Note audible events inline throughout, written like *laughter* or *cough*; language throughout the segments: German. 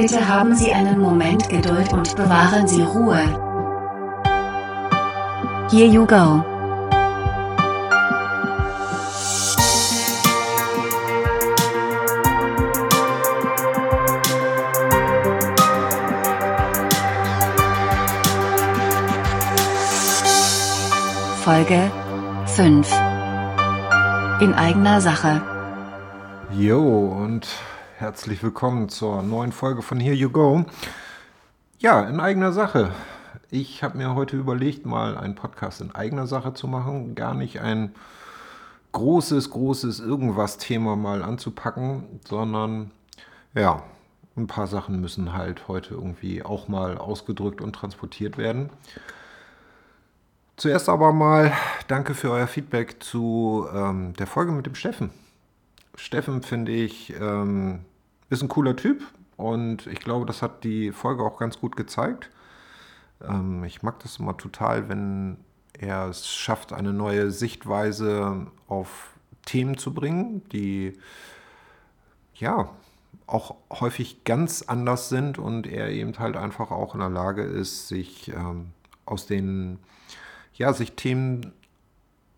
Bitte haben Sie einen Moment Geduld und bewahren Sie Ruhe. Here you go. Folge 5 In eigener Sache. Jo, und herzlich willkommen zur neuen Folge von Here You Go. Ja, in eigener Sache. Ich habe mir heute überlegt, mal einen Podcast in eigener Sache zu machen. Gar nicht ein großes, großes Irgendwas-Thema mal anzupacken, sondern ja, ein paar Sachen müssen halt heute irgendwie auch mal ausgedrückt und transportiert werden. Zuerst aber mal danke für euer Feedback zu ähm, der Folge mit dem Steffen. Steffen finde ich ähm, ist ein cooler Typ und ich glaube, das hat die Folge auch ganz gut gezeigt. Ähm, ich mag das immer total, wenn er es schafft, eine neue Sichtweise auf Themen zu bringen, die ja auch häufig ganz anders sind und er eben halt einfach auch in der Lage ist, sich ähm, aus den ja, sich Themen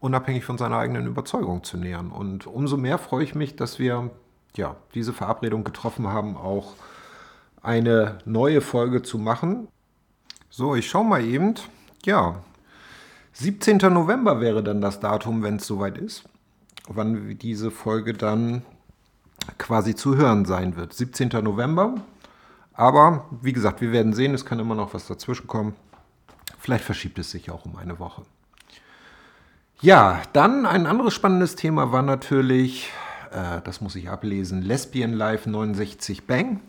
unabhängig von seiner eigenen Überzeugung zu nähern. Und umso mehr freue ich mich, dass wir ja, diese Verabredung getroffen haben, auch eine neue Folge zu machen. So, ich schaue mal eben. Ja, 17. November wäre dann das Datum, wenn es soweit ist, wann diese Folge dann quasi zu hören sein wird. 17. November. Aber wie gesagt, wir werden sehen, es kann immer noch was dazwischen kommen. Vielleicht verschiebt es sich auch um eine Woche. Ja, dann ein anderes spannendes Thema war natürlich, äh, das muss ich ablesen, Lesbian Life 69 Bang.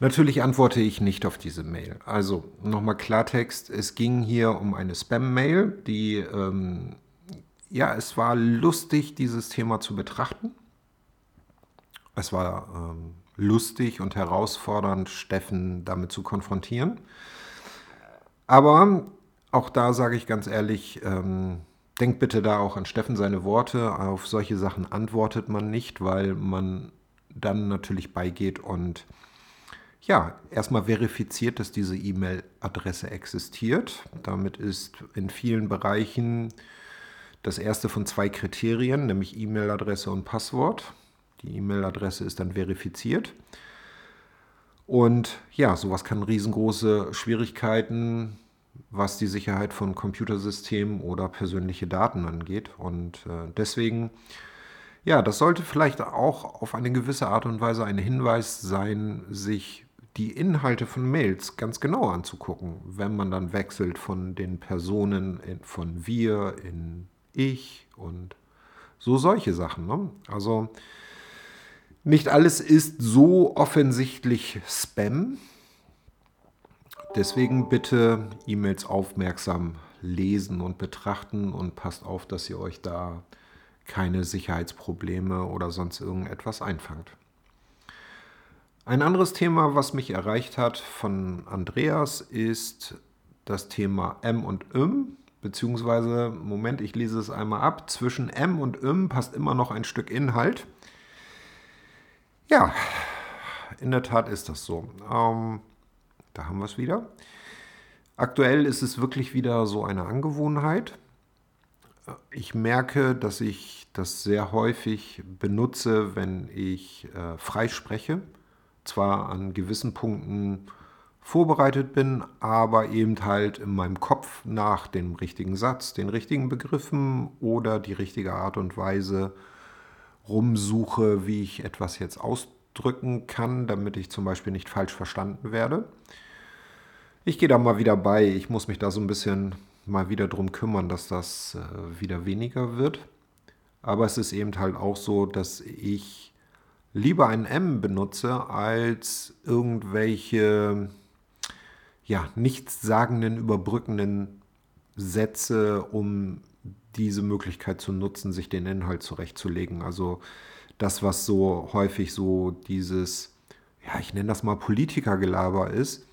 Natürlich antworte ich nicht auf diese Mail. Also nochmal Klartext, es ging hier um eine Spam-Mail, die, ähm, ja, es war lustig, dieses Thema zu betrachten. Es war ähm, lustig und herausfordernd, Steffen damit zu konfrontieren. Aber auch da sage ich ganz ehrlich, ähm, denkt bitte da auch an Steffen seine Worte. Auf solche Sachen antwortet man nicht, weil man dann natürlich beigeht und ja, erstmal verifiziert, dass diese E-Mail-Adresse existiert. Damit ist in vielen Bereichen das erste von zwei Kriterien, nämlich E-Mail-Adresse und Passwort. Die E-Mail-Adresse ist dann verifiziert. Und ja, sowas kann riesengroße Schwierigkeiten, was die Sicherheit von Computersystemen oder persönliche Daten angeht. Und äh, deswegen, ja, das sollte vielleicht auch auf eine gewisse Art und Weise ein Hinweis sein, sich die Inhalte von Mails ganz genau anzugucken, wenn man dann wechselt von den Personen in, von wir in ich und so solche Sachen. Ne? Also nicht alles ist so offensichtlich Spam. Deswegen bitte E-Mails aufmerksam lesen und betrachten und passt auf, dass ihr euch da keine Sicherheitsprobleme oder sonst irgendetwas einfangt. Ein anderes Thema, was mich erreicht hat von Andreas, ist das Thema M und M, beziehungsweise, Moment, ich lese es einmal ab, zwischen M und M passt immer noch ein Stück Inhalt. Ja, in der Tat ist das so. Ähm, da haben wir es wieder. Aktuell ist es wirklich wieder so eine Angewohnheit. Ich merke, dass ich das sehr häufig benutze, wenn ich äh, frei spreche. Zwar an gewissen Punkten vorbereitet bin, aber eben halt in meinem Kopf nach dem richtigen Satz, den richtigen Begriffen oder die richtige Art und Weise rumsuche, wie ich etwas jetzt ausdrücken kann, damit ich zum Beispiel nicht falsch verstanden werde. Ich gehe da mal wieder bei. Ich muss mich da so ein bisschen mal wieder drum kümmern, dass das äh, wieder weniger wird. Aber es ist eben halt auch so, dass ich lieber ein M benutze als irgendwelche ja, nichtssagenden, überbrückenden Sätze, um diese Möglichkeit zu nutzen, sich den Inhalt zurechtzulegen. Also das, was so häufig so dieses, ja, ich nenne das mal Politikergelaber ist,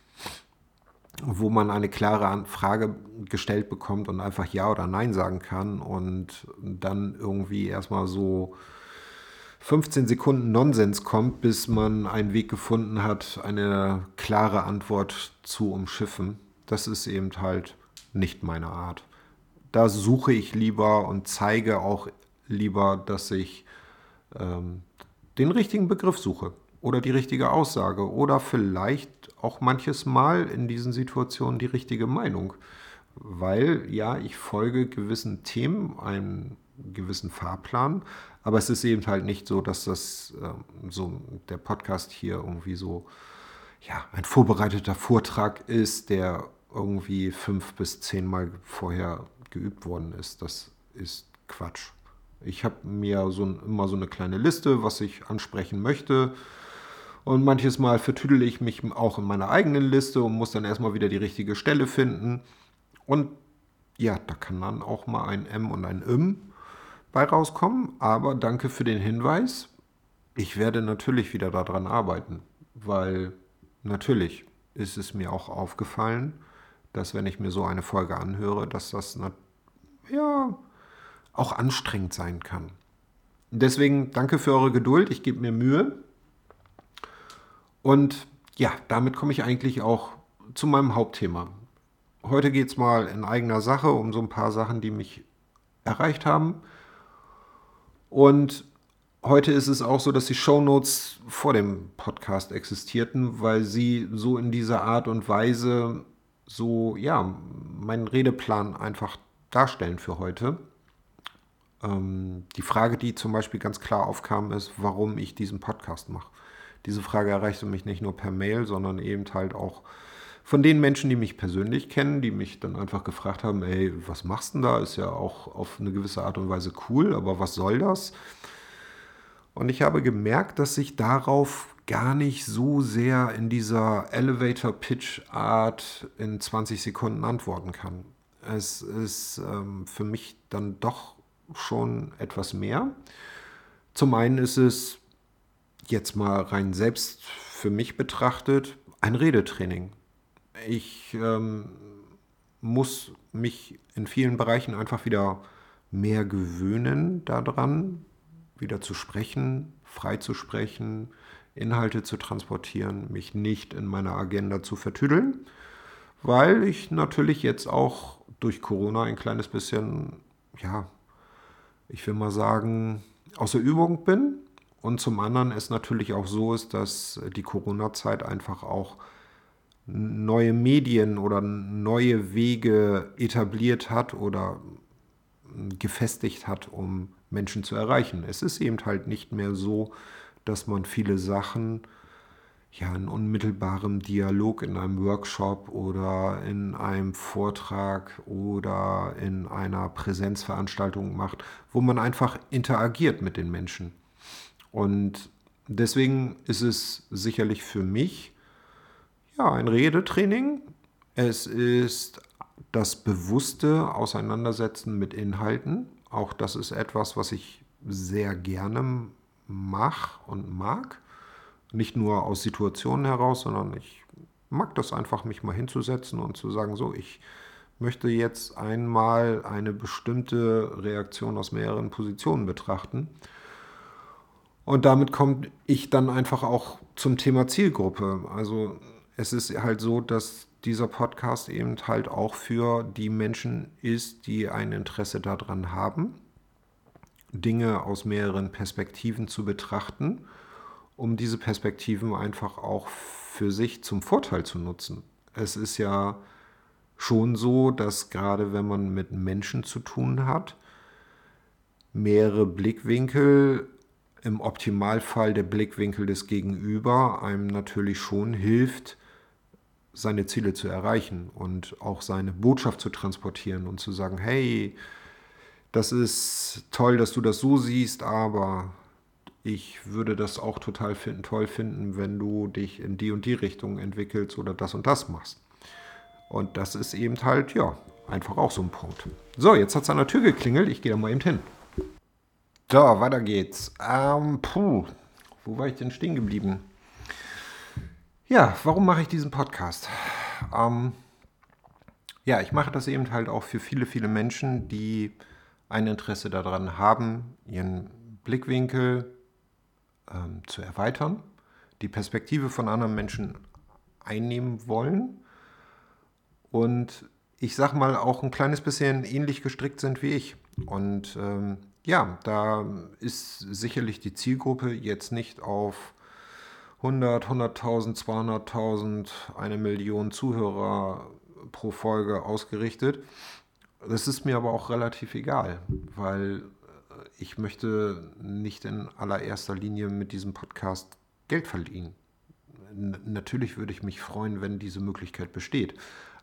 wo man eine klare Frage gestellt bekommt und einfach Ja oder Nein sagen kann und dann irgendwie erstmal so 15 Sekunden Nonsens kommt, bis man einen Weg gefunden hat, eine klare Antwort zu umschiffen. Das ist eben halt nicht meine Art. Da suche ich lieber und zeige auch lieber, dass ich ähm, den richtigen Begriff suche oder die richtige Aussage oder vielleicht auch manches Mal in diesen Situationen die richtige Meinung. Weil ja, ich folge gewissen Themen, einem gewissen Fahrplan, aber es ist eben halt nicht so, dass das äh, so der Podcast hier irgendwie so ja, ein vorbereiteter Vortrag ist, der irgendwie fünf bis zehnmal vorher geübt worden ist. Das ist Quatsch. Ich habe mir so immer so eine kleine Liste, was ich ansprechen möchte. Und manches Mal vertüdel ich mich auch in meiner eigenen Liste und muss dann erstmal wieder die richtige Stelle finden. Und ja, da kann dann auch mal ein M und ein M bei rauskommen. Aber danke für den Hinweis. Ich werde natürlich wieder daran arbeiten, weil natürlich ist es mir auch aufgefallen, dass wenn ich mir so eine Folge anhöre, dass das ja auch anstrengend sein kann. Deswegen danke für eure Geduld, ich gebe mir Mühe. Und ja, damit komme ich eigentlich auch zu meinem Hauptthema. Heute geht es mal in eigener Sache um so ein paar Sachen, die mich erreicht haben. Und heute ist es auch so, dass die Shownotes vor dem Podcast existierten, weil sie so in dieser Art und Weise so, ja, meinen Redeplan einfach darstellen für heute. Ähm, die Frage, die zum Beispiel ganz klar aufkam, ist, warum ich diesen Podcast mache. Diese Frage erreichte mich nicht nur per Mail, sondern eben halt auch von den Menschen, die mich persönlich kennen, die mich dann einfach gefragt haben, ey, was machst du denn da? Ist ja auch auf eine gewisse Art und Weise cool, aber was soll das? Und ich habe gemerkt, dass ich darauf gar nicht so sehr in dieser Elevator-Pitch-Art in 20 Sekunden antworten kann. Es ist ähm, für mich dann doch schon etwas mehr. Zum einen ist es jetzt mal rein selbst für mich betrachtet ein Redetraining. Ich ähm, muss mich in vielen Bereichen einfach wieder mehr gewöhnen daran, wieder zu sprechen, frei zu sprechen, Inhalte zu transportieren, mich nicht in meiner Agenda zu vertüdeln, weil ich natürlich jetzt auch durch Corona ein kleines bisschen, ja, ich will mal sagen, außer Übung bin. Und zum anderen es natürlich auch so ist, dass die Corona-Zeit einfach auch neue Medien oder neue Wege etabliert hat oder gefestigt hat, um Menschen zu erreichen. Es ist eben halt nicht mehr so, dass man viele Sachen ja in unmittelbarem Dialog in einem Workshop oder in einem Vortrag oder in einer Präsenzveranstaltung macht, wo man einfach interagiert mit den Menschen. Und deswegen ist es sicherlich für mich ja ein Redetraining. Es ist das bewusste Auseinandersetzen mit Inhalten. Auch das ist etwas, was ich sehr gerne mache und mag. Nicht nur aus Situationen heraus, sondern ich mag das einfach, mich mal hinzusetzen und zu sagen, so, ich möchte jetzt einmal eine bestimmte Reaktion aus mehreren Positionen betrachten. Und damit komme ich dann einfach auch zum Thema Zielgruppe. Also es ist halt so, dass dieser Podcast eben halt auch für die Menschen ist, die ein Interesse daran haben, Dinge aus mehreren Perspektiven zu betrachten, um diese Perspektiven einfach auch für sich zum Vorteil zu nutzen. Es ist ja schon so, dass gerade wenn man mit Menschen zu tun hat, mehrere Blickwinkel, im Optimalfall der Blickwinkel des Gegenüber, einem natürlich schon hilft, seine Ziele zu erreichen und auch seine Botschaft zu transportieren und zu sagen, hey, das ist toll, dass du das so siehst, aber ich würde das auch total finden, toll finden, wenn du dich in die und die Richtung entwickelst oder das und das machst. Und das ist eben halt, ja, einfach auch so ein Punkt. So, jetzt hat es an der Tür geklingelt. Ich gehe da mal eben hin. So, weiter geht's. Ähm, puh, wo war ich denn stehen geblieben? Ja, warum mache ich diesen Podcast? Ähm, ja, ich mache das eben halt auch für viele, viele Menschen, die ein Interesse daran haben, ihren Blickwinkel ähm, zu erweitern, die Perspektive von anderen Menschen einnehmen wollen und ich sag mal auch ein kleines bisschen ähnlich gestrickt sind wie ich. Und ähm, ja, da ist sicherlich die Zielgruppe jetzt nicht auf 100, 100.000, 200.000, eine Million Zuhörer pro Folge ausgerichtet. Das ist mir aber auch relativ egal, weil ich möchte nicht in allererster Linie mit diesem Podcast Geld verdienen. N natürlich würde ich mich freuen, wenn diese Möglichkeit besteht.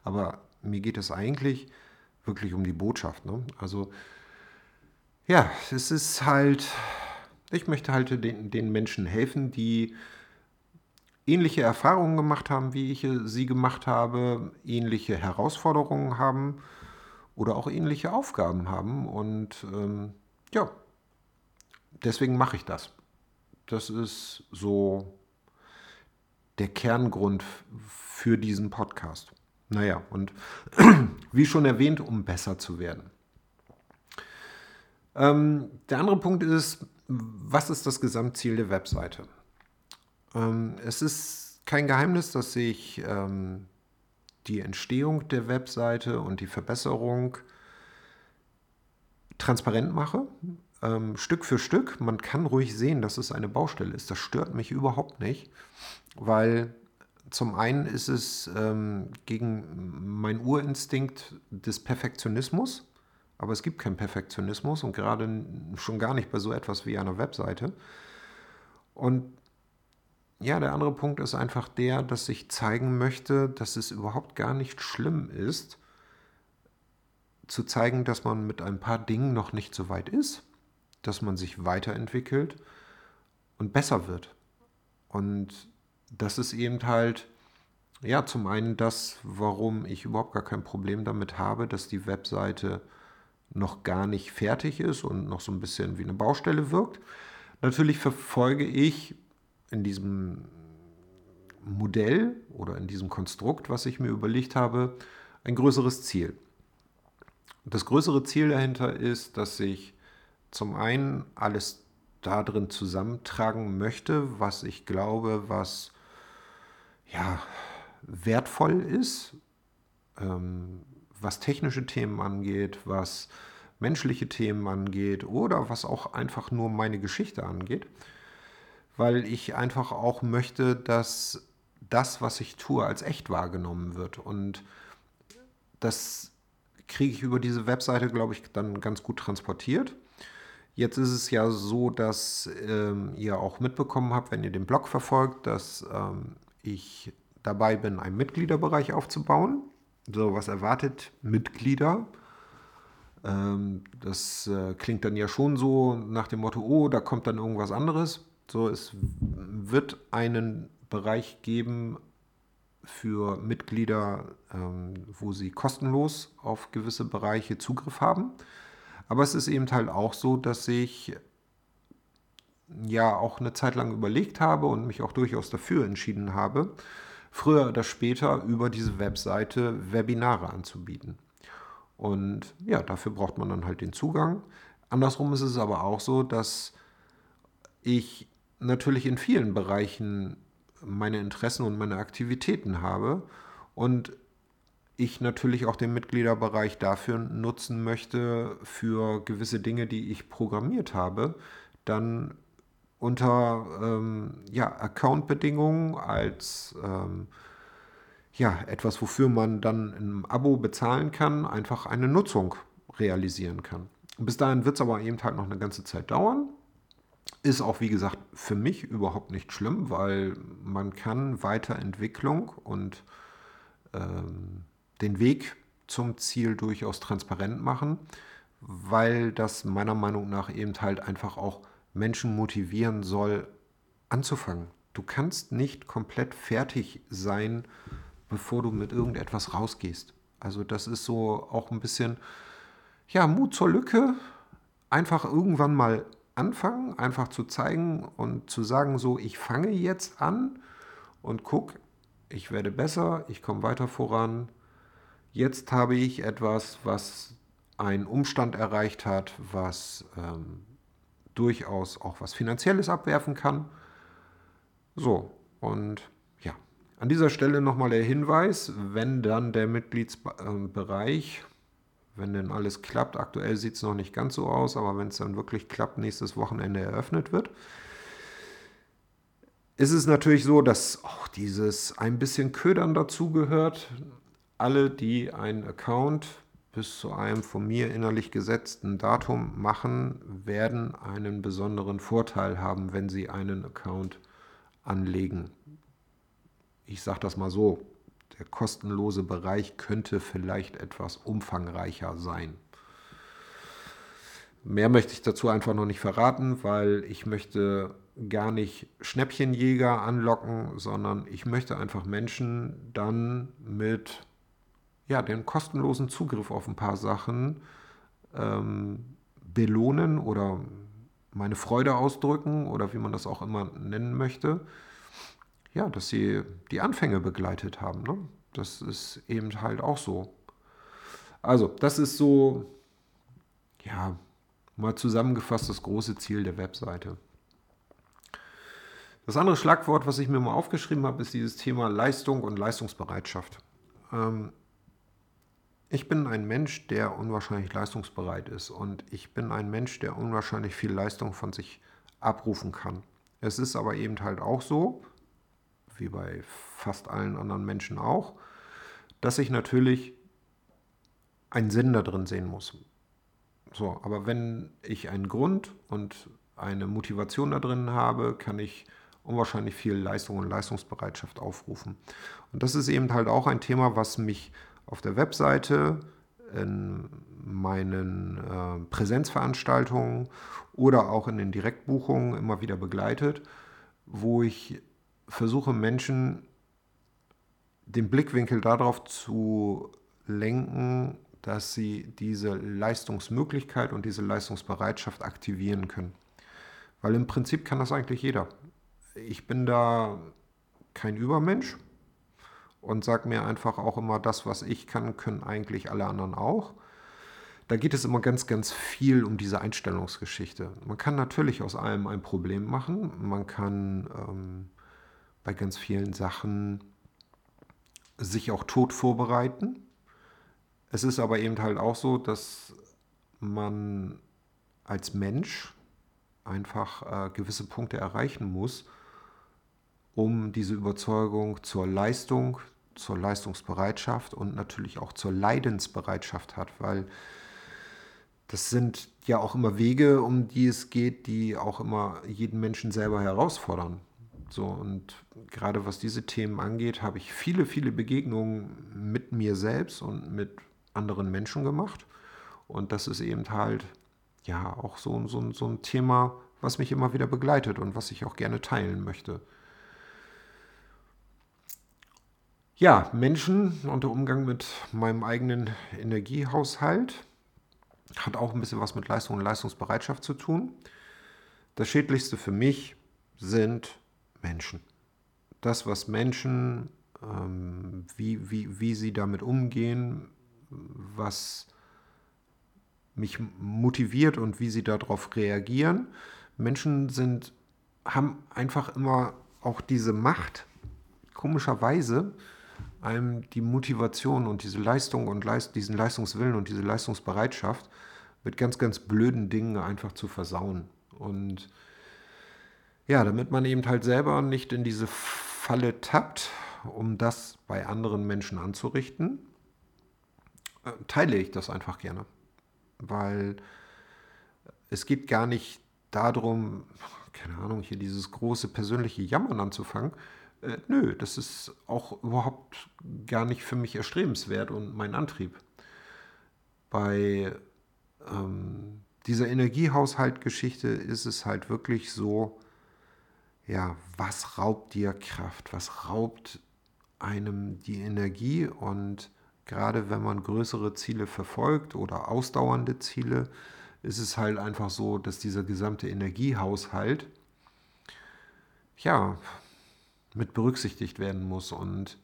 Aber mir geht es eigentlich wirklich um die Botschaft. Ne? Also ja, es ist halt, ich möchte halt den, den Menschen helfen, die ähnliche Erfahrungen gemacht haben, wie ich sie gemacht habe, ähnliche Herausforderungen haben oder auch ähnliche Aufgaben haben. Und ähm, ja, deswegen mache ich das. Das ist so der Kerngrund für diesen Podcast. Naja, und *clears throat* wie schon erwähnt, um besser zu werden. Ähm, der andere Punkt ist, was ist das Gesamtziel der Webseite? Ähm, es ist kein Geheimnis, dass ich ähm, die Entstehung der Webseite und die Verbesserung transparent mache, ähm, Stück für Stück. Man kann ruhig sehen, dass es eine Baustelle ist. Das stört mich überhaupt nicht, weil zum einen ist es ähm, gegen mein Urinstinkt des Perfektionismus, aber es gibt keinen Perfektionismus und gerade schon gar nicht bei so etwas wie einer Webseite. Und ja, der andere Punkt ist einfach der, dass ich zeigen möchte, dass es überhaupt gar nicht schlimm ist, zu zeigen, dass man mit ein paar Dingen noch nicht so weit ist, dass man sich weiterentwickelt und besser wird. Und das ist eben halt, ja, zum einen das, warum ich überhaupt gar kein Problem damit habe, dass die Webseite noch gar nicht fertig ist und noch so ein bisschen wie eine Baustelle wirkt. Natürlich verfolge ich in diesem Modell oder in diesem Konstrukt, was ich mir überlegt habe, ein größeres Ziel. Das größere Ziel dahinter ist, dass ich zum einen alles da drin zusammentragen möchte, was ich glaube, was ja wertvoll ist, ähm, was technische Themen angeht, was menschliche Themen angeht oder was auch einfach nur meine Geschichte angeht weil ich einfach auch möchte, dass das, was ich tue, als echt wahrgenommen wird. Und das kriege ich über diese Webseite, glaube ich, dann ganz gut transportiert. Jetzt ist es ja so, dass ähm, ihr auch mitbekommen habt, wenn ihr den Blog verfolgt, dass ähm, ich dabei bin, einen Mitgliederbereich aufzubauen. So, was erwartet Mitglieder? Ähm, das äh, klingt dann ja schon so nach dem Motto, oh, da kommt dann irgendwas anderes. So, es wird einen Bereich geben für Mitglieder, ähm, wo sie kostenlos auf gewisse Bereiche Zugriff haben. Aber es ist eben halt auch so, dass ich ja auch eine Zeit lang überlegt habe und mich auch durchaus dafür entschieden habe, früher oder später über diese Webseite Webinare anzubieten. Und ja, dafür braucht man dann halt den Zugang. Andersrum ist es aber auch so, dass ich natürlich in vielen Bereichen meine Interessen und meine Aktivitäten habe und ich natürlich auch den Mitgliederbereich dafür nutzen möchte, für gewisse Dinge, die ich programmiert habe, dann unter ähm, ja, Account-Bedingungen als ähm, ja, etwas, wofür man dann ein Abo bezahlen kann, einfach eine Nutzung realisieren kann. Bis dahin wird es aber eben halt noch eine ganze Zeit dauern. Ist auch, wie gesagt, für mich überhaupt nicht schlimm, weil man kann Weiterentwicklung und ähm, den Weg zum Ziel durchaus transparent machen, weil das meiner Meinung nach eben halt einfach auch Menschen motivieren soll, anzufangen. Du kannst nicht komplett fertig sein, bevor du mit irgendetwas rausgehst. Also das ist so auch ein bisschen, ja, Mut zur Lücke. Einfach irgendwann mal anfangen, einfach zu zeigen und zu sagen, so, ich fange jetzt an und guck, ich werde besser, ich komme weiter voran. Jetzt habe ich etwas, was einen Umstand erreicht hat, was ähm, durchaus auch was Finanzielles abwerfen kann. So, und ja, an dieser Stelle nochmal der Hinweis, wenn dann der Mitgliedsbereich, wenn denn alles klappt, aktuell sieht es noch nicht ganz so aus, aber wenn es dann wirklich klappt, nächstes Wochenende eröffnet wird, ist es natürlich so, dass auch dieses ein bisschen Ködern dazugehört. Alle, die einen Account bis zu einem von mir innerlich gesetzten Datum machen, werden einen besonderen Vorteil haben, wenn sie einen Account anlegen. Ich sage das mal so, der kostenlose Bereich könnte vielleicht etwas umfangreicher sein. Mehr möchte ich dazu einfach noch nicht verraten, weil ich möchte gar nicht Schnäppchenjäger anlocken, sondern ich möchte einfach Menschen dann mit ja, den kostenlosen Zugriff auf ein paar Sachen ähm, belohnen oder meine Freude ausdrücken oder wie man das auch immer nennen möchte. Ja, dass sie die Anfänge begleitet haben. Ne? Das ist eben halt auch so. Also, das ist so, ja, mal zusammengefasst das große Ziel der Webseite. Das andere Schlagwort, was ich mir mal aufgeschrieben habe, ist dieses Thema Leistung und Leistungsbereitschaft. Ähm, ich bin ein Mensch, der unwahrscheinlich leistungsbereit ist und ich bin ein Mensch, der unwahrscheinlich viel Leistung von sich abrufen kann. Es ist aber eben halt auch so, wie bei fast allen anderen Menschen auch, dass ich natürlich einen Sinn da drin sehen muss. So, aber wenn ich einen Grund und eine Motivation da drin habe, kann ich unwahrscheinlich viel Leistung und Leistungsbereitschaft aufrufen. Und das ist eben halt auch ein Thema, was mich auf der Webseite, in meinen äh, Präsenzveranstaltungen oder auch in den Direktbuchungen immer wieder begleitet, wo ich versuche Menschen den Blickwinkel darauf zu lenken, dass sie diese Leistungsmöglichkeit und diese Leistungsbereitschaft aktivieren können. Weil im Prinzip kann das eigentlich jeder. Ich bin da kein Übermensch, und sage mir einfach auch immer, das, was ich kann, können eigentlich alle anderen auch. Da geht es immer ganz, ganz viel um diese Einstellungsgeschichte. Man kann natürlich aus allem ein Problem machen. Man kann ähm, bei ganz vielen Sachen sich auch tot vorbereiten. Es ist aber eben halt auch so, dass man als Mensch einfach äh, gewisse Punkte erreichen muss, um diese Überzeugung zur Leistung, zur Leistungsbereitschaft und natürlich auch zur Leidensbereitschaft hat, weil das sind ja auch immer Wege, um die es geht, die auch immer jeden Menschen selber herausfordern. So, und gerade was diese Themen angeht, habe ich viele, viele Begegnungen mit mir selbst und mit anderen Menschen gemacht. Und das ist eben halt ja auch so, so, so ein Thema, was mich immer wieder begleitet und was ich auch gerne teilen möchte. Ja, Menschen und der Umgang mit meinem eigenen Energiehaushalt hat auch ein bisschen was mit Leistung und Leistungsbereitschaft zu tun. Das Schädlichste für mich sind Menschen. Das, was Menschen, ähm, wie, wie, wie sie damit umgehen, was mich motiviert und wie sie darauf reagieren. Menschen sind, haben einfach immer auch diese Macht, komischerweise, einem die Motivation und diese Leistung und Leist diesen Leistungswillen und diese Leistungsbereitschaft mit ganz, ganz blöden Dingen einfach zu versauen. Und ja, damit man eben halt selber nicht in diese Falle tappt, um das bei anderen Menschen anzurichten, äh, teile ich das einfach gerne. Weil es geht gar nicht darum, keine Ahnung, hier dieses große persönliche Jammern anzufangen, äh, nö, das ist auch überhaupt gar nicht für mich erstrebenswert und mein Antrieb. Bei ähm, dieser Energiehaushaltgeschichte ist es halt wirklich so, ja, was raubt dir Kraft? Was raubt einem die Energie? Und gerade wenn man größere Ziele verfolgt oder ausdauernde Ziele, ist es halt einfach so, dass dieser gesamte Energiehaushalt, ja, mit berücksichtigt werden muss. Und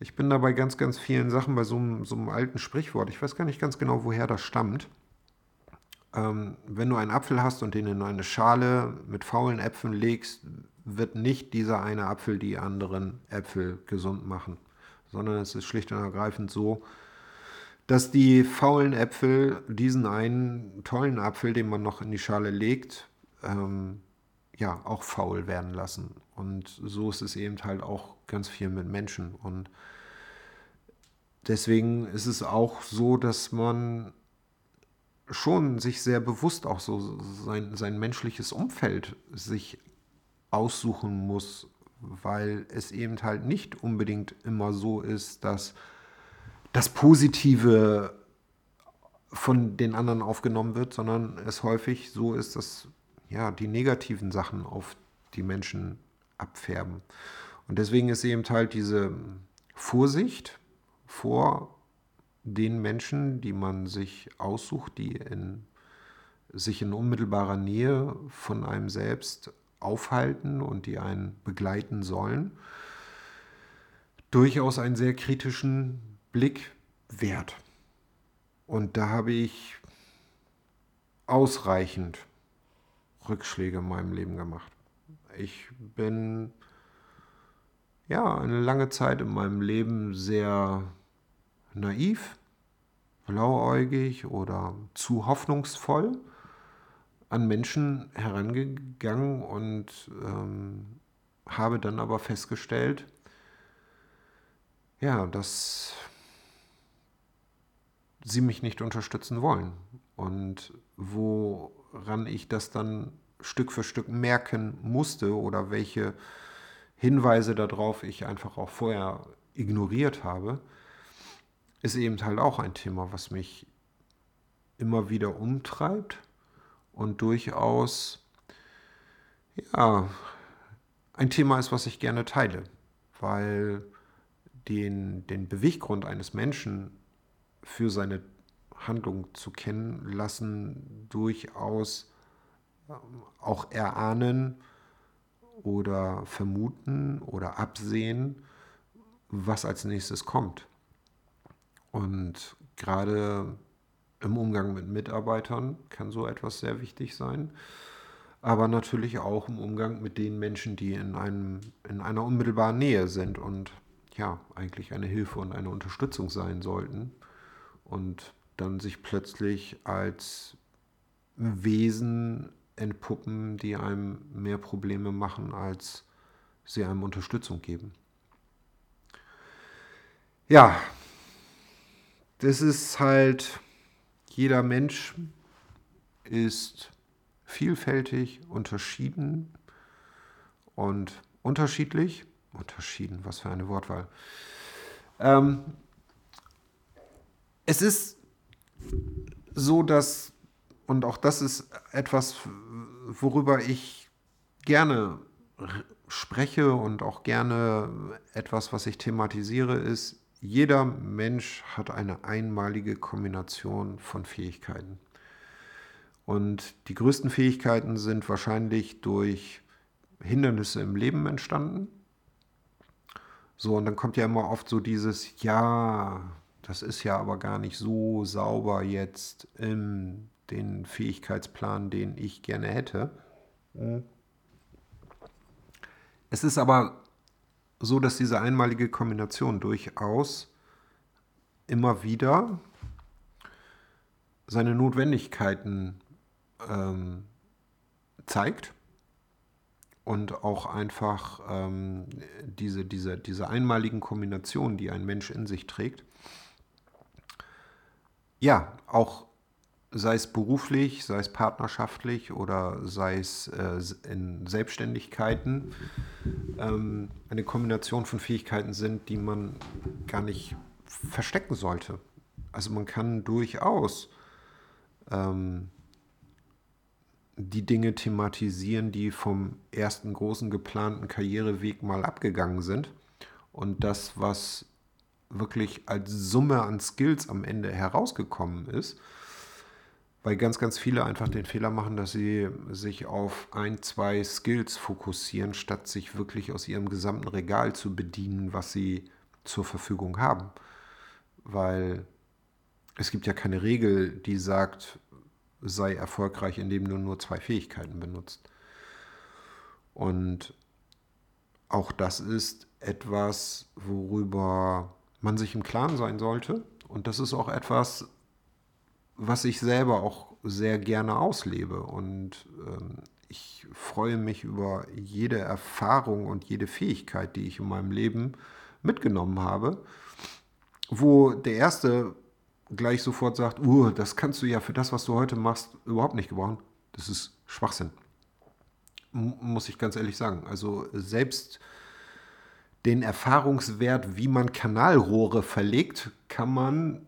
ich bin da bei ganz, ganz vielen Sachen bei so einem, so einem alten Sprichwort. Ich weiß gar nicht ganz genau, woher das stammt. ähm, wenn du einen Apfel hast und den in eine Schale mit faulen Äpfeln legst, wird nicht dieser eine Apfel die anderen Äpfel gesund machen, sondern es ist schlicht und ergreifend so, dass die faulen Äpfel diesen einen tollen Apfel, den man noch in die Schale legt, ähm, ja, auch faul werden lassen. Und so ist es eben halt auch ganz viel mit Menschen. Und deswegen ist es auch so, dass man schon sich sehr bewusst auch so sein, sein menschliches Umfeld sich aussuchen muss, weil es eben halt nicht unbedingt immer so ist, dass das Positive von den anderen aufgenommen wird, sondern es häufig so ist, dass ja, die negativen Sachen auf die Menschen abfärben. Und deswegen ist eben halt diese Vorsicht vor den Menschen, die man sich aussucht, die in, sich in unmittelbarer Nähe von einem selbst aufhalten und die einen begleiten sollen, durchaus einen sehr kritischen Blick wert. Und da habe ich ausreichend Rückschläge in meinem Leben gemacht. Ich bin ja eine lange Zeit in meinem Leben sehr naiv, blauäugig oder zu hoffnungsvoll an Menschen herangegangen und ähm, habe dann aber festgestellt, ja, dass sie mich nicht unterstützen wollen. Und woran ich das dann Stück für Stück merken musste oder welche Hinweise darauf ich einfach auch vorher ignoriert habe, ist eben halt auch ein Thema, was mich immer wieder umtreibt und durchaus ja ein Thema ist, was ich gerne teile, weil den, den Beweggrund eines Menschen für seine Handlung zu kennen lassen durchaus ähm, auch erahnen oder vermuten oder absehen, was als nächstes kommt. Und gerade im Umgang mit Mitarbeitern kann so etwas sehr wichtig sein. Aber natürlich auch im Umgang mit den Menschen, die in, einem, in einer unmittelbaren Nähe sind und ja, eigentlich eine Hilfe und eine Unterstützung sein sollten. Und dann sich plötzlich als Wesen entpuppen, die einem mehr Probleme machen, als sie einem Unterstützung geben. Ja, das ist halt, jeder Mensch ist vielfältig, unterschieden und unterschiedlich. Unterschieden, was für eine Wortwahl. Ähm, es ist so, dass, und auch das ist etwas, worüber ich gerne spreche und auch gerne etwas, was ich thematisiere, ist, jeder Mensch hat eine einmalige Kombination von Fähigkeiten. Und die größten Fähigkeiten sind wahrscheinlich durch Hindernisse im Leben entstanden. So, und dann kommt ja immer oft so dieses, ja, das ist ja aber gar nicht so sauber jetzt in den Fähigkeitsplan, den ich gerne hätte. Mhm. Es ist aber so, dass diese einmalige Kombination durchaus immer wieder seine Notwendigkeiten ähm, zeigt und auch einfach ähm, diese, diese, diese einmaligen Kombinationen, die ein Mensch in sich trägt, ja, auch sei es beruflich, sei es partnerschaftlich oder sei es äh, in Selbstständigkeiten, ähm, eine Kombination von Fähigkeiten sind, die man gar nicht verstecken sollte. Also man kann durchaus ähm, die Dinge thematisieren, die vom ersten großen geplanten Karriereweg mal abgegangen sind und das, was wirklich als Summe an Skills am Ende herausgekommen ist. Weil ganz, ganz viele einfach den Fehler machen, dass sie sich auf ein, zwei Skills fokussieren, statt sich wirklich aus ihrem gesamten Regal zu bedienen, was sie zur Verfügung haben. Weil es gibt ja keine Regel, die sagt, sei erfolgreich, indem du nur zwei Fähigkeiten benutzt. Und auch das ist etwas, worüber man sich im Klaren sein sollte. Und das ist auch etwas, was ich selber auch sehr gerne auslebe. Und ähm, ich freue mich über jede Erfahrung und jede Fähigkeit, die ich in meinem Leben mitgenommen habe, wo der erste gleich sofort sagt, uh, das kannst du ja für das, was du heute machst, überhaupt nicht gebrauchen. Das ist Schwachsinn. M muss ich ganz ehrlich sagen. Also selbst den Erfahrungswert, wie man Kanalrohre verlegt, kann man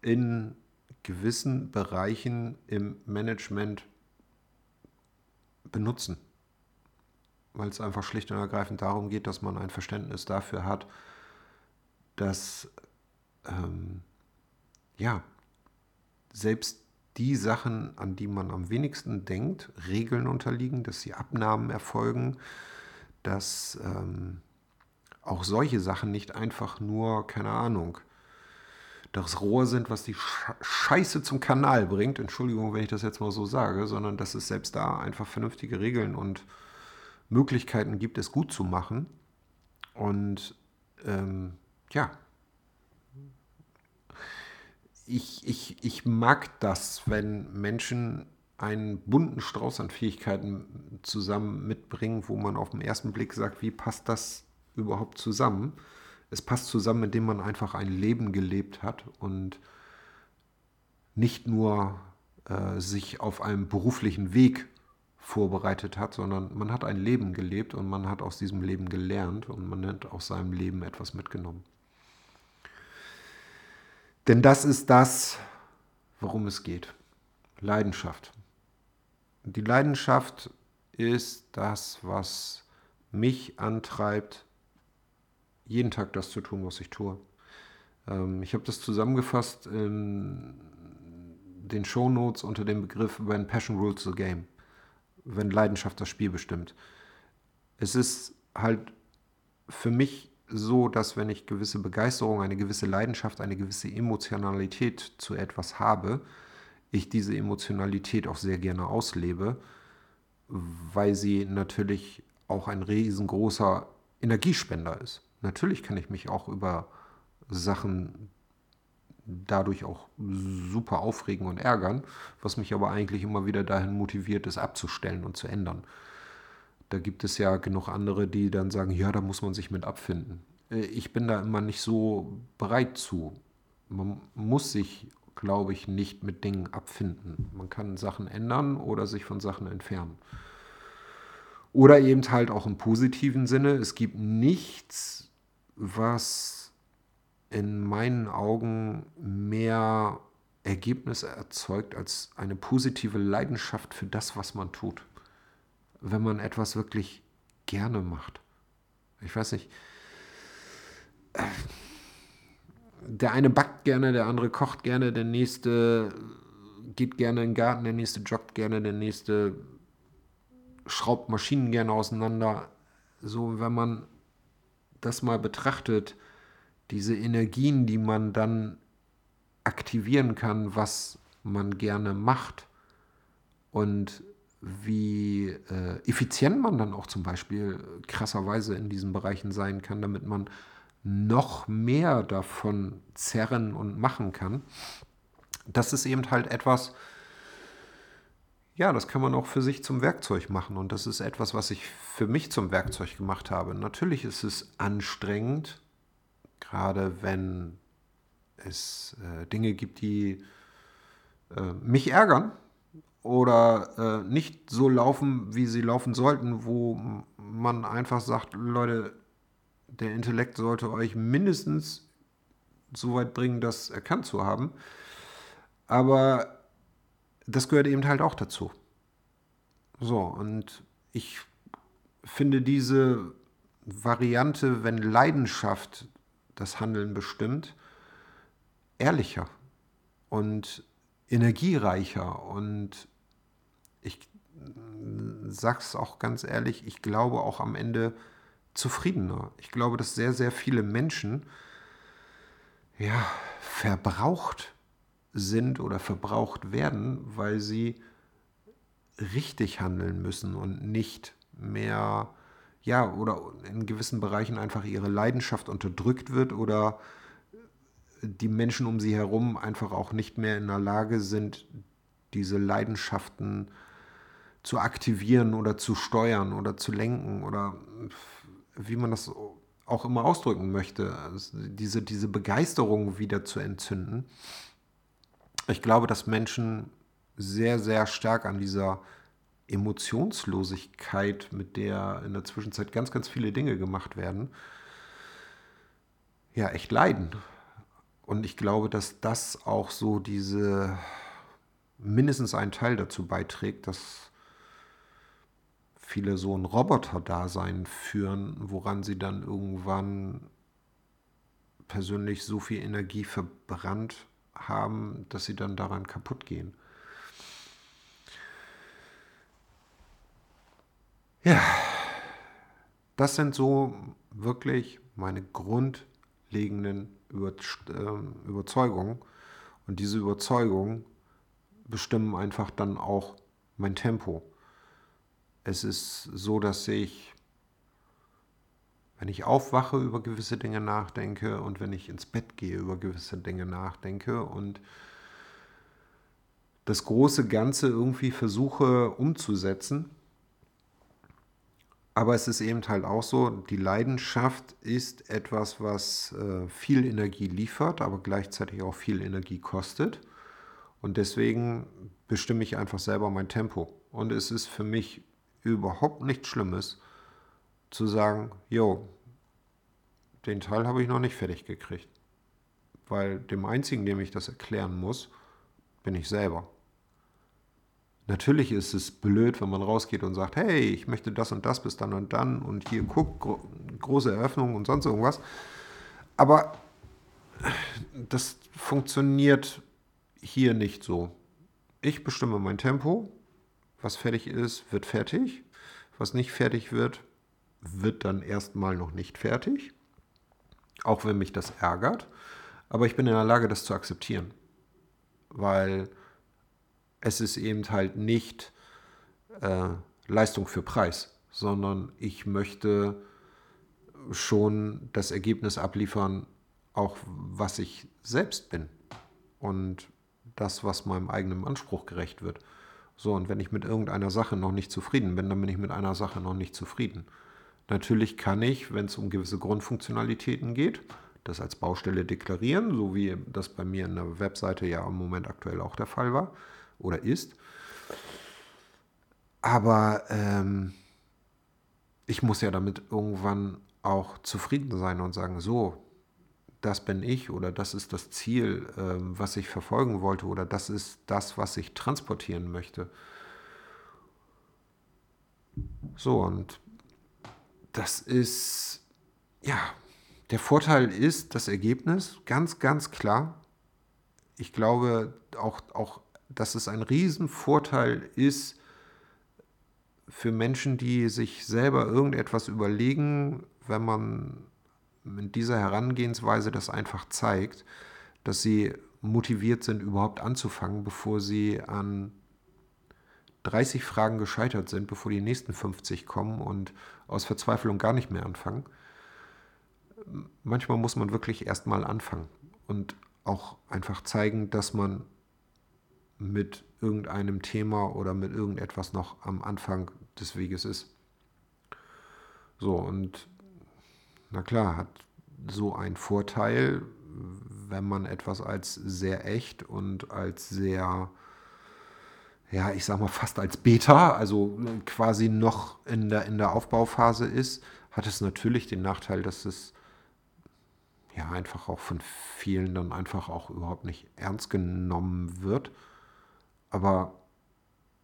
in gewissen Bereichen im Management benutzen. Weil es einfach schlicht und ergreifend darum geht, dass man ein Verständnis dafür hat, dass ähm, ja, selbst die Sachen, an die man am wenigsten denkt, Regeln unterliegen, dass sie Abnahmen erfolgen, dass ähm, auch solche Sachen nicht einfach nur, keine Ahnung, das Rohr sind, was die Scheiße zum Kanal bringt. Entschuldigung, wenn ich das jetzt mal so sage, sondern dass es selbst da einfach vernünftige Regeln und Möglichkeiten gibt, es gut zu machen. Und ähm, ja, ich, ich, ich mag das, wenn Menschen einen bunten Strauß an Fähigkeiten zusammen mitbringen, wo man auf den ersten Blick sagt, wie passt das überhaupt zusammen? Es passt zusammen, indem man einfach ein Leben gelebt hat und nicht nur äh, sich auf einem beruflichen Weg vorbereitet hat, sondern man hat ein Leben gelebt und man hat aus diesem Leben gelernt und man hat aus seinem Leben etwas mitgenommen. Denn das ist das, worum es geht. Leidenschaft. Die Leidenschaft ist das, was mich antreibt, jeden Tag das zu tun, was ich tue. Ähm, ich habe das zusammengefasst in den Shownotes unter dem Begriff When Passion Rules the Game. Wenn Leidenschaft das Spiel bestimmt. Es ist halt für mich so, dass wenn ich gewisse Begeisterung, eine gewisse Leidenschaft, eine gewisse Emotionalität zu etwas habe, ich diese Emotionalität auch sehr gerne auslebe, weil sie natürlich auch ein riesengroßer Energiespender ist. Natürlich kann ich mich auch über Sachen dadurch auch super aufregen und ärgern, was mich aber eigentlich immer wieder dahin motiviert, es abzustellen und zu ändern. Da gibt es ja genug andere, die dann sagen, ja, da muss man sich mit abfinden. Äh, ich bin da immer nicht so bereit zu. Man muss sich, glaube ich, nicht mit Dingen abfinden. Man kann Sachen ändern oder sich von Sachen entfernen. Oder eben halt auch im positiven Sinne. Es gibt nichts, was in meinen Augen mehr Ergebnisse erzeugt als eine positive Leidenschaft für das, was man tut wenn man etwas wirklich gerne macht. Ich weiß nicht. Der eine backt gerne, der andere kocht gerne, der nächste geht gerne in den Garten, der nächste joggt gerne, der nächste schraubt Maschinen gerne auseinander. So, wenn man das mal betrachtet, diese Energien, die man dann aktivieren kann, was man gerne macht und wie äh, effizient man dann auch zum Beispiel krasserweise in diesen Bereichen sein kann, damit man noch mehr davon zerren und machen kann. Das ist eben halt etwas, ja, das kann man auch für sich zum Werkzeug machen. Und das ist etwas, was ich für mich zum Werkzeug gemacht habe. Natürlich ist es anstrengend, gerade wenn es äh, Dinge gibt, die äh, mich ärgern, oder äh, nicht so laufen, wie sie laufen sollten, wo man einfach sagt, Leute, der Intellekt sollte euch mindestens so weit bringen, das erkannt zu haben. Aber das gehört eben halt auch dazu. So, und ich finde diese Variante, wenn Leidenschaft das Handeln bestimmt, ehrlicher und energiereicher und ich sag's auch ganz ehrlich, ich glaube auch am Ende zufriedener. Ich glaube, dass sehr, sehr viele Menschen ja, verbraucht sind oder verbraucht werden, weil sie richtig handeln müssen und nicht mehr, ja, oder in gewissen Bereichen einfach ihre Leidenschaft unterdrückt wird oder die Menschen um sie herum einfach auch nicht mehr in der Lage sind, diese Leidenschaften zu aktivieren oder zu steuern oder zu lenken oder wie man das auch immer ausdrücken möchte, also diese, diese Begeisterung wieder zu entzünden. Ich glaube, dass Menschen sehr, sehr stark an dieser Emotionslosigkeit, mit der in der Zwischenzeit ganz, ganz viele Dinge gemacht werden, ja, echt leiden. Und ich glaube, dass das auch so diese, mindestens einen Teil dazu beiträgt, dass viele so ein Roboter-Dasein führen, woran sie dann irgendwann persönlich so viel Energie verbrannt haben, dass sie dann daran kaputt gehen. Ja, das sind so wirklich meine grundlegenden ähm, Überzeugungen. Und diese Überzeugungen bestimmen einfach dann auch mein Tempo. Es ist so, dass ich, wenn ich aufwache, über gewisse Dinge nachdenke und wenn ich ins Bett gehe, über gewisse Dinge nachdenke und das große Ganze irgendwie versuche umzusetzen aber es ist eben halt auch so, die Leidenschaft ist etwas, was äh, viel Energie liefert, aber gleichzeitig auch viel Energie kostet. Und deswegen bestimme ich einfach selber mein Tempo. Und es ist für mich überhaupt nichts Schlimmes zu sagen, jo, den Teil habe ich noch nicht fertig gekriegt. Weil dem einzigen, dem ich das erklären muss, bin ich selber. Natürlich ist es blöd, wenn man rausgeht und sagt, hey, ich möchte das und das bis dann und dann und hier guck, gro große Eröffnung und sonst irgendwas. Aber das funktioniert hier nicht so. Ich bestimme mein Tempo. Was fertig ist, wird fertig. Was nicht fertig wird, wird dann erstmal noch nicht fertig. Auch wenn mich das ärgert. Aber ich bin in der Lage, das zu akzeptieren. Weil es ist eben halt nicht äh, Leistung für Preis, sondern ich möchte schon das Ergebnis abliefern, auch was ich selbst bin und das, was meinem eigenen Anspruch gerecht wird. So, und wenn ich mit irgendeiner Sache noch nicht zufrieden bin, dann bin ich mit einer Sache noch nicht zufrieden. Natürlich kann ich, wenn es um gewisse Grundfunktionalitäten geht, das als Baustelle deklarieren, so wie das bei mir in der Webseite ja im Moment aktuell auch der Fall war oder ist. Aber ähm, ich muss ja damit irgendwann auch zufrieden sein und sagen, so, das bin ich oder das ist das Ziel, ähm, was ich verfolgen wollte oder das ist das, was ich transportieren möchte. So, und das ist, ja, der Vorteil ist das Ergebnis, ganz, ganz klar. Ich glaube, auch, auch dass es ein Riesenvorteil ist für Menschen, die sich selber irgendetwas überlegen, wenn man mit dieser Herangehensweise das einfach zeigt, dass sie motiviert sind, überhaupt anzufangen, bevor sie an 30 Fragen gescheitert sind, bevor die nächsten 50 kommen und aus Verzweiflung gar nicht mehr anfangen. Manchmal muss man wirklich erstmal anfangen und auch einfach zeigen, dass man mit irgendeinem Thema oder mit irgendetwas noch am Anfang des Weges ist. So, und na klar, hat so einen Vorteil, wenn man etwas als sehr echt und als sehr, ja, ich sag mal fast als Beta, also quasi noch in der, in der Aufbauphase ist, hat es natürlich den Nachteil, dass es ja einfach auch von vielen dann einfach auch überhaupt nicht ernst genommen wird. Aber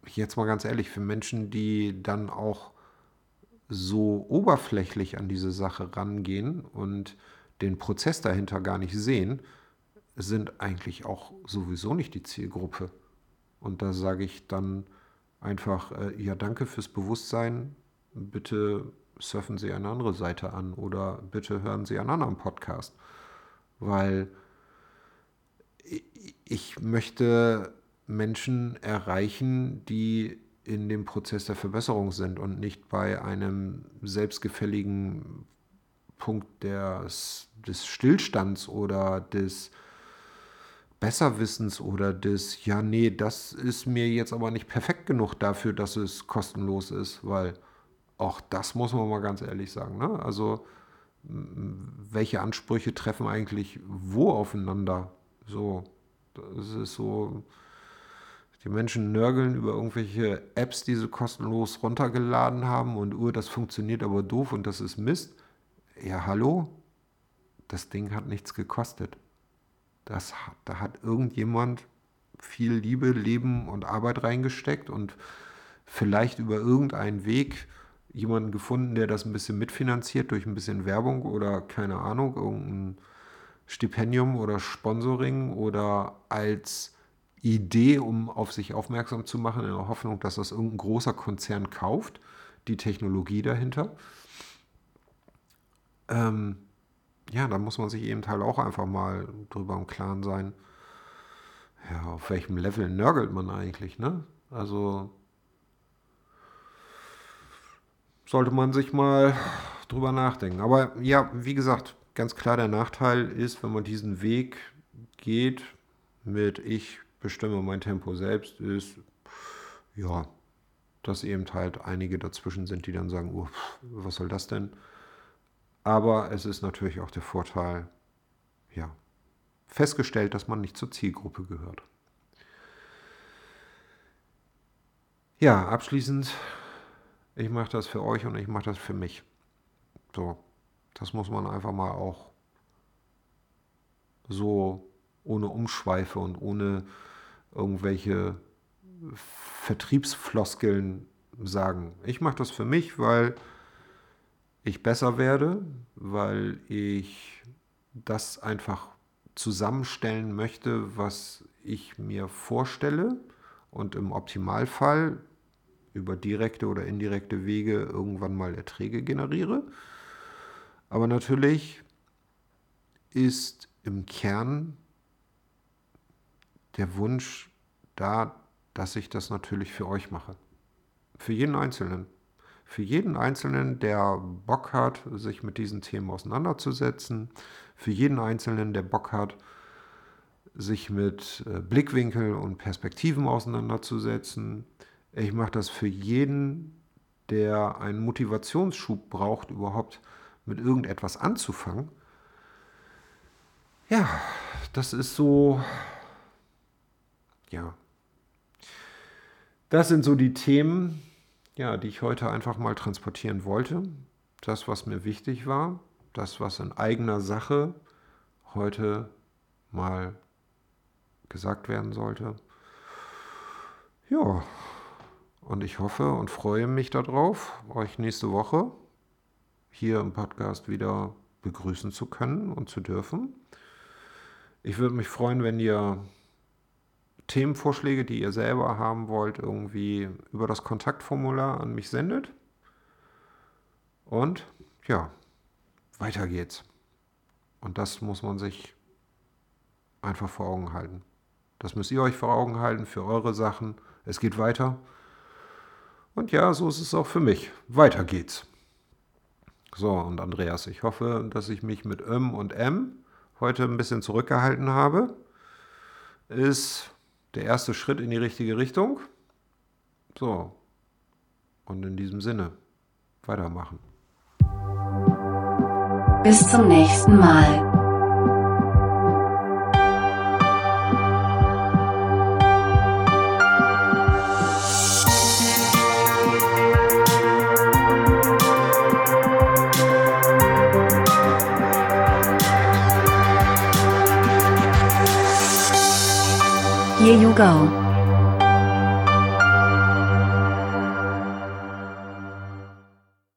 jetzt mal ganz ehrlich, für Menschen, die dann auch so oberflächlich an diese Sache rangehen und den Prozess dahinter gar nicht sehen, sind eigentlich auch sowieso nicht die Zielgruppe. Und da sage ich dann einfach, äh, ja, danke fürs Bewusstsein, bitte surfen Sie eine andere Seite an oder bitte hören Sie einen anderen Podcast, weil ich möchte Menschen erreichen, die in dem Prozess der Verbesserung sind und nicht bei einem selbstgefälligen Punkt des, des Stillstands oder des Besserwissens oder des, ja, nee, das ist mir jetzt aber nicht perfekt genug dafür, dass es kostenlos ist, weil auch das muss man mal ganz ehrlich sagen. Ne? Also, welche Ansprüche treffen eigentlich wo aufeinander? So, das ist so, die Menschen nörgeln über irgendwelche Apps, die sie kostenlos runtergeladen haben und uh, das funktioniert aber doof und das ist Mist. Ja, hallo? Das Ding hat nichts gekostet. Das, da hat irgendjemand viel Liebe, Leben und Arbeit reingesteckt und vielleicht über irgendeinen Weg jemanden gefunden, der das ein bisschen mitfinanziert durch ein bisschen Werbung oder keine Ahnung, irgendein Stipendium oder Sponsoring oder als Idee, um auf sich aufmerksam zu machen, in der Hoffnung, dass das irgendein großer Konzern kauft, die Technologie dahinter. Ähm, ja, da muss man sich eben halt auch einfach mal drüber im Klaren sein, ja, auf welchem Level nörgelt man eigentlich, ne? Also sollte man sich mal drüber nachdenken. Aber ja, wie gesagt, ganz klar der Nachteil ist, wenn man diesen Weg geht mit ich bestimme mein Tempo selbst, ist ja, dass eben halt einige dazwischen sind, die dann sagen, oh, was soll das denn? Aber es ist natürlich auch der Vorteil, ja, festgestellt, dass man nicht zur Zielgruppe gehört. Ja, abschließend, ich mache das für euch und ich mache das für mich. So, das muss man einfach mal auch so ohne Umschweife und ohne irgendwelche Vertriebsfloskeln sagen. Ich mache das für mich, weil ich besser werde, weil ich das einfach zusammenstellen möchte, was ich mir vorstelle und im Optimalfall über direkte oder indirekte Wege irgendwann mal Erträge generiere. Aber natürlich ist im Kern der Wunsch da, dass ich das natürlich für euch mache. Für jeden Einzelnen für jeden Einzelnen, der Bock hat, sich mit diesen Themen auseinanderzusetzen, für jeden Einzelnen, der Bock hat, sich mit äh, Blickwinkel und Perspektiven auseinanderzusetzen. Ich mache das für jeden, der einen Motivationsschub braucht, überhaupt mit irgendetwas anzufangen. Ja, das ist so, ja, das sind so die Themen, ja, die ich heute einfach mal transportieren wollte. Das, was mir wichtig war, das, was in eigener Sache heute mal gesagt werden sollte. Ja, und ich hoffe und freue mich darauf, euch nächste Woche hier im Podcast wieder begrüßen zu können und zu dürfen. Ich würde mich freuen, wenn ihr Themenvorschläge, die ihr selber haben wollt, irgendwie über das Kontaktformular an mich sendet. Und ja, weiter geht's. Und das muss man sich einfach vor Augen halten. Das müsst ihr euch vor Augen halten für eure Sachen. Es geht weiter. Und ja, so ist es auch für mich. Weiter geht's. So, und Andreas, ich hoffe, dass ich mich mit M und M heute ein bisschen zurückgehalten habe. Ist der erste Schritt in die richtige Richtung. So. Und in diesem Sinne, weitermachen. Bis zum nächsten Mal. Go.